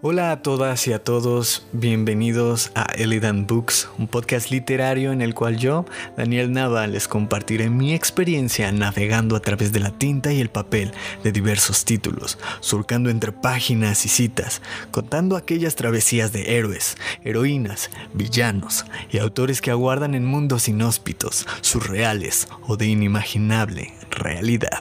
Hola a todas y a todos, bienvenidos a Elidan Books, un podcast literario en el cual yo, Daniel Nava, les compartiré mi experiencia navegando a través de la tinta y el papel de diversos títulos, surcando entre páginas y citas, contando aquellas travesías de héroes, heroínas, villanos y autores que aguardan en mundos inhóspitos, surreales o de inimaginable realidad.